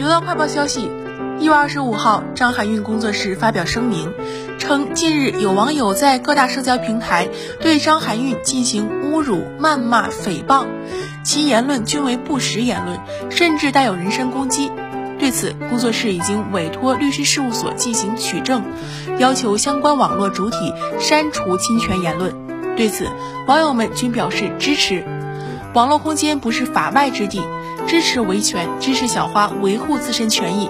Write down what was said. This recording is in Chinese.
流浪快报消息，一月二十五号，张含韵工作室发表声明，称近日有网友在各大社交平台对张含韵进行侮辱、谩骂、诽谤，其言论均为不实言论，甚至带有人身攻击。对此，工作室已经委托律师事务所进行取证，要求相关网络主体删除侵权言论。对此，网友们均表示支持。网络空间不是法外之地，支持维权，支持小花维护自身权益。